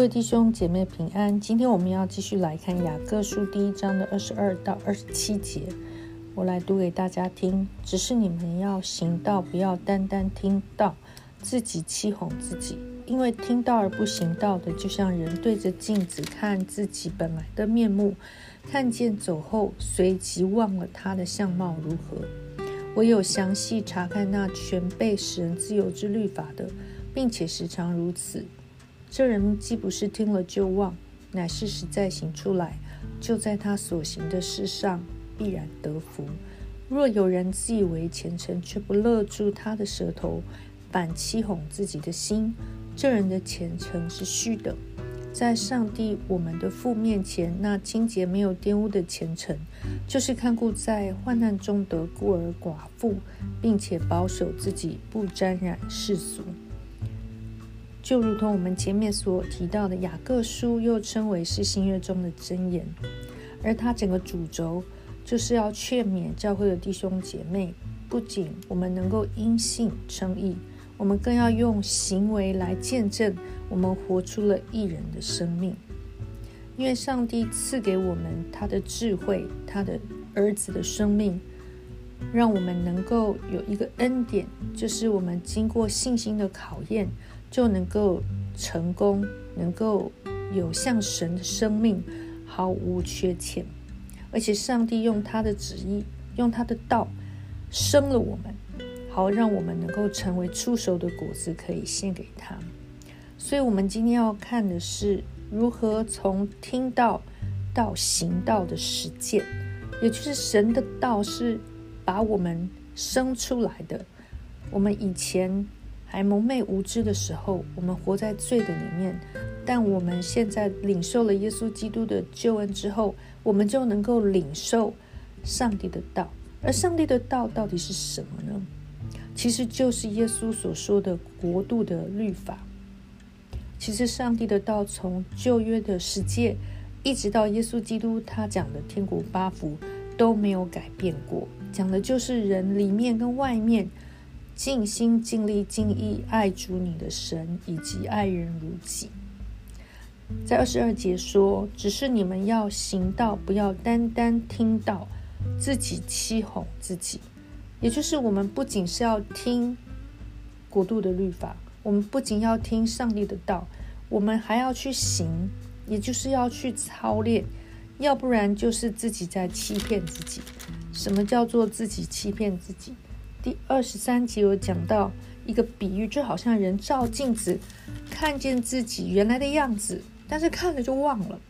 各位弟兄姐妹平安，今天我们要继续来看雅各书第一章的二十二到二十七节，我来读给大家听。只是你们要行道，不要单单听到，自己欺哄自己。因为听到而不行道的，就像人对着镜子看自己本来的面目，看见走后，随即忘了他的相貌如何。唯有详细查看那全被使人自由之律法的，并且时常如此，这人既不是听了就忘，乃是实在行出来，就在他所行的事上必然得福。若有人自以为虔诚，却不勒住他的舌头，反欺哄自己的心。这人的虔诚是虚的，在上帝我们的父面前，那清洁没有玷污的虔诚，就是看顾在患难中的孤儿寡妇，并且保守自己不沾染世俗。就如同我们前面所提到的，雅各书又称为是新约中的箴言，而它整个主轴就是要劝勉教会的弟兄姐妹，不仅我们能够因信称义。我们更要用行为来见证，我们活出了一人的生命。因为上帝赐给我们他的智慧，他的儿子的生命，让我们能够有一个恩典，就是我们经过信心的考验，就能够成功，能够有像神的生命，毫无缺欠。而且上帝用他的旨意，用他的道生了我们。好，让我们能够成为出熟的果子，可以献给他。所以，我们今天要看的是如何从听到到行道的实践，也就是神的道是把我们生出来的。我们以前还蒙昧无知的时候，我们活在罪的里面；但我们现在领受了耶稣基督的救恩之后，我们就能够领受上帝的道。而上帝的道到底是什么呢？其实就是耶稣所说的国度的律法。其实上帝的道从旧约的世界，一直到耶稣基督他讲的天国八福都没有改变过，讲的就是人里面跟外面尽心尽力尽意爱主你的神，以及爱人如己。在二十二节说，只是你们要行道，不要单单听到，自己欺哄自己。也就是我们不仅是要听国度的律法，我们不仅要听上帝的道，我们还要去行，也就是要去操练，要不然就是自己在欺骗自己。什么叫做自己欺骗自己？第二十三集有讲到一个比喻，就好像人照镜子，看见自己原来的样子，但是看了就忘了。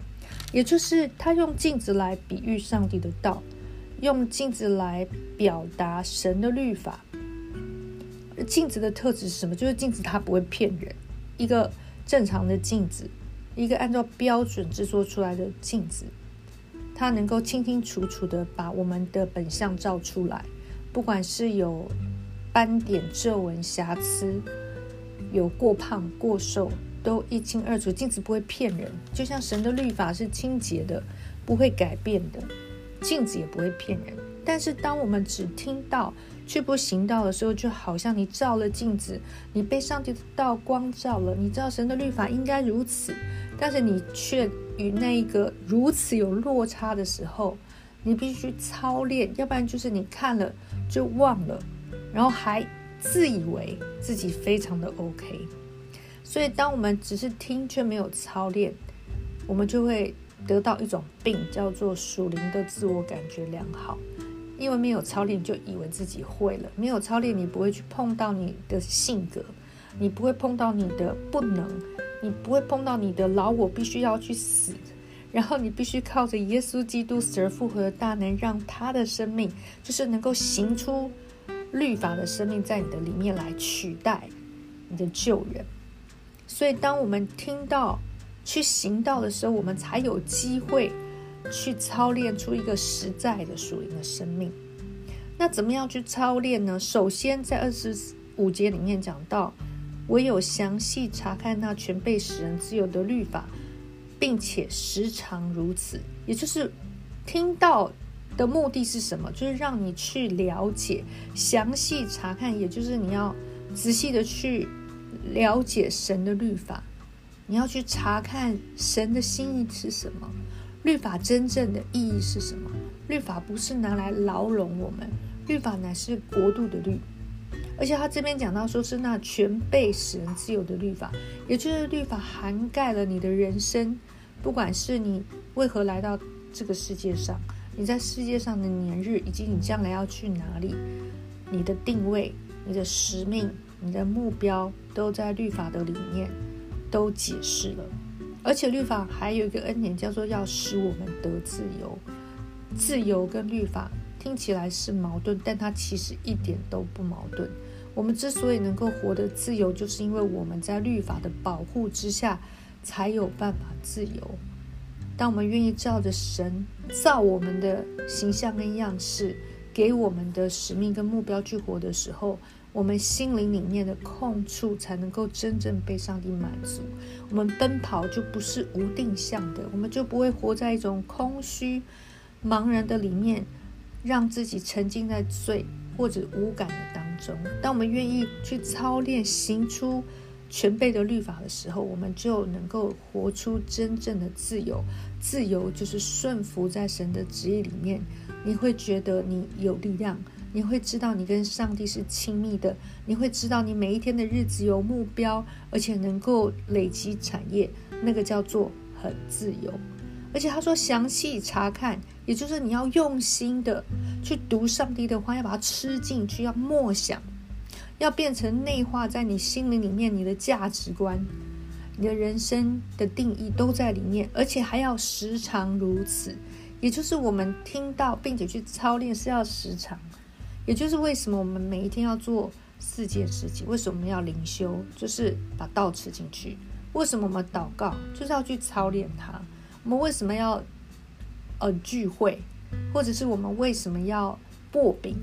也就是他用镜子来比喻上帝的道。用镜子来表达神的律法。镜子的特质是什么？就是镜子它不会骗人。一个正常的镜子，一个按照标准制作出来的镜子，它能够清清楚楚的把我们的本相照出来。不管是有斑点、皱纹、瑕疵，有过胖、过瘦，都一清二楚。镜子不会骗人，就像神的律法是清洁的，不会改变的。镜子也不会骗人，但是当我们只听到却不行道的时候，就好像你照了镜子，你被上帝的道光照了，你知道神的律法应该如此，但是你却与那一个如此有落差的时候，你必须操练，要不然就是你看了就忘了，然后还自以为自己非常的 OK。所以当我们只是听却没有操练，我们就会。得到一种病，叫做属灵的自我感觉良好。因为没有操练，就以为自己会了。没有操练，你不会去碰到你的性格，你不会碰到你的不能，你不会碰到你的老我必须要去死。然后你必须靠着耶稣基督死而复活的大能，让他的生命就是能够行出律法的生命，在你的里面来取代你的旧人。所以，当我们听到。去行道的时候，我们才有机会去操练出一个实在的属灵的生命。那怎么样去操练呢？首先，在二十五节里面讲到，唯有详细查看那全被使人自由的律法，并且时常如此，也就是听到的目的是什么？就是让你去了解、详细查看，也就是你要仔细的去了解神的律法。你要去查看神的心意是什么，律法真正的意义是什么？律法不是拿来牢笼我们，律法乃是国度的律。而且他这边讲到说是那全被使人自由的律法，也就是律法涵盖了你的人生，不管是你为何来到这个世界上，你在世界上的年日，以及你将来要去哪里，你的定位、你的使命、你的目标，都在律法的里面都解释了。而且律法还有一个恩典，叫做要使我们得自由。自由跟律法听起来是矛盾，但它其实一点都不矛盾。我们之所以能够活得自由，就是因为我们在律法的保护之下，才有办法自由。当我们愿意照着神造我们的形象跟样式，给我们的使命跟目标去活的时候，我们心灵里面的空处才能够真正被上帝满足。我们奔跑就不是无定向的，我们就不会活在一种空虚、茫然的里面，让自己沉浸在罪或者无感的当。当我们愿意去操练、行出全备的律法的时候，我们就能够活出真正的自由。自由就是顺服在神的旨意里面。你会觉得你有力量，你会知道你跟上帝是亲密的，你会知道你每一天的日子有目标，而且能够累积产业，那个叫做很自由。而且他说，详细查看。也就是你要用心的去读上帝的话，要把它吃进去，要默想，要变成内化在你心灵里面，你的价值观、你的人生的定义都在里面，而且还要时常如此。也就是我们听到并且去操练是要时常。也就是为什么我们每一天要做四件事情？为什么要灵修？就是把道吃进去。为什么我们祷告？就是要去操练它。我们为什么要？呃，聚会，或者是我们为什么要薄饼，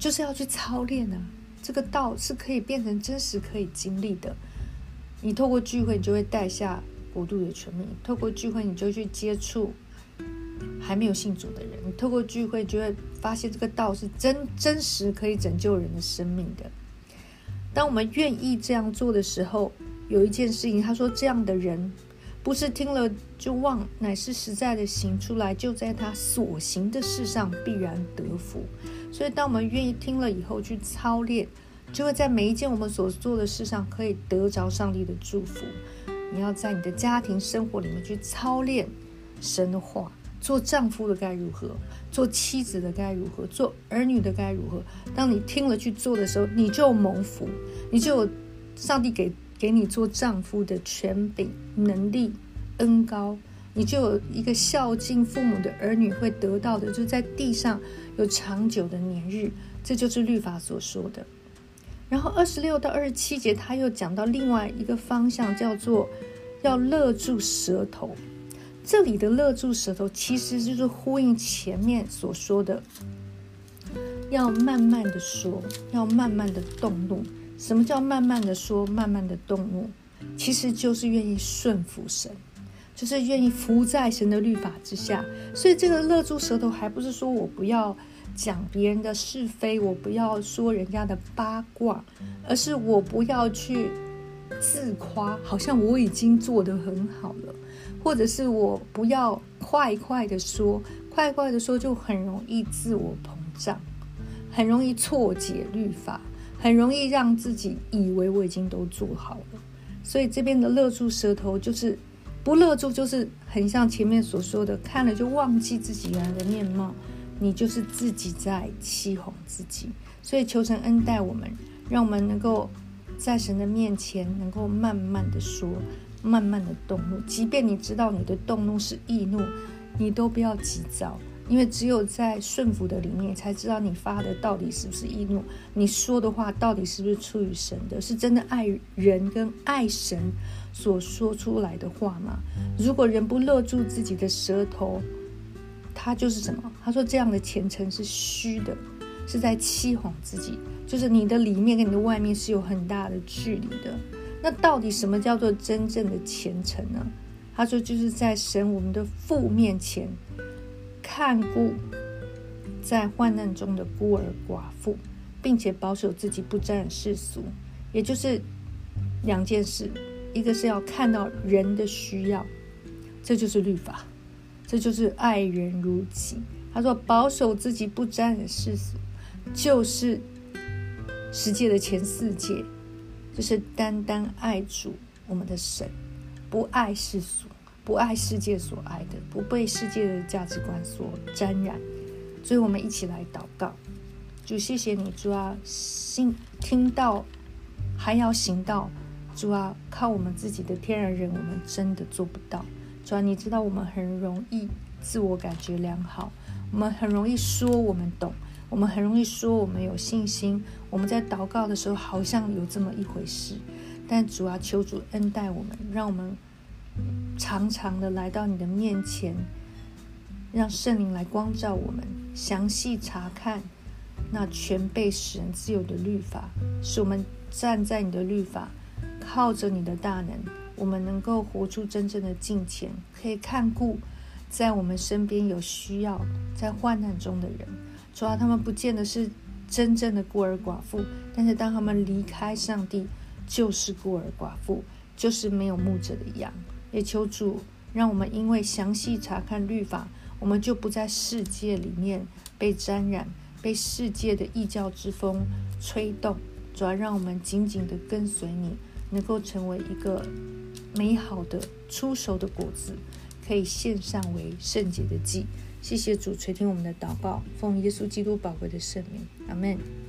就是要去操练呢？这个道是可以变成真实可以经历的。你透过聚会，你就会带下国度的权柄；透过聚会，你就去接触还没有信主的人；你透过聚会，就会发现这个道是真真实可以拯救人的生命的。当我们愿意这样做的时候，有一件事情，他说这样的人。不是听了就忘，乃是实在的行出来，就在他所行的事上必然得福。所以，当我们愿意听了以后去操练，就会在每一件我们所做的事上可以得着上帝的祝福。你要在你的家庭生活里面去操练神的话，做丈夫的该如何，做妻子的该如何，做儿女的该如何。当你听了去做的时候，你就蒙福，你就有上帝给。给你做丈夫的权柄、能力、恩高，你就有一个孝敬父母的儿女会得到的，就在地上有长久的年日。这就是律法所说的。然后二十六到二十七节，他又讲到另外一个方向，叫做要勒住舌头。这里的勒住舌头，其实就是呼应前面所说的，要慢慢的说，要慢慢的动怒。什么叫慢慢的说，慢慢的动怒？其实就是愿意顺服神，就是愿意服在神的律法之下。所以这个勒住舌头，还不是说我不要讲别人的是非，我不要说人家的八卦，而是我不要去自夸，好像我已经做得很好了，或者是我不要快快的说，快快的说就很容易自我膨胀，很容易错解律法。很容易让自己以为我已经都做好了，所以这边的勒住舌头就是不勒住，就是很像前面所说的，看了就忘记自己原来的面貌，你就是自己在欺哄自己。所以求神恩待我们，让我们能够在神的面前能够慢慢的说，慢慢的动怒，即便你知道你的动怒是易怒，你都不要急躁。因为只有在顺服的里面，才知道你发的到底是不是易怒，你说的话到底是不是出于神的，是真的爱人跟爱神所说出来的话吗？如果人不勒住自己的舌头，他就是什么？他说这样的虔诚是虚的，是在欺哄自己，就是你的里面跟你的外面是有很大的距离的。那到底什么叫做真正的虔诚呢？他说就是在神我们的父面前。看顾在患难中的孤儿寡妇，并且保守自己不沾染世俗，也就是两件事：一个是要看到人的需要，这就是律法，这就是爱人如己。他说：“保守自己不沾染世俗，就是世界的前四界，就是单单爱主我们的神，不爱世俗，不爱世界所爱的，不被世界的价值观所沾染。”所以，我们一起来祷告。主，谢谢你，主啊，心听到还要行道，主啊，靠我们自己的天然人，我们真的做不到。主啊，你知道我们很容易自我感觉良好。我们很容易说我们懂，我们很容易说我们有信心。我们在祷告的时候好像有这么一回事，但主啊，求主恩待我们，让我们常常的来到你的面前，让圣灵来光照我们，详细查看那全被使人自由的律法，使我们站在你的律法，靠着你的大能，我们能够活出真正的敬虔，可以看顾。在我们身边有需要在患难中的人，主要他们不见得是真正的孤儿寡妇，但是当他们离开上帝，就是孤儿寡妇，就是没有牧者的羊。也求主让我们因为详细查看律法，我们就不在世界里面被沾染，被世界的异教之风吹动。主要让我们紧紧的跟随你，能够成为一个美好的出熟的果子。可以献上为圣洁的祭，谢谢主垂听我们的祷告，奉耶稣基督宝贵的圣名，阿门。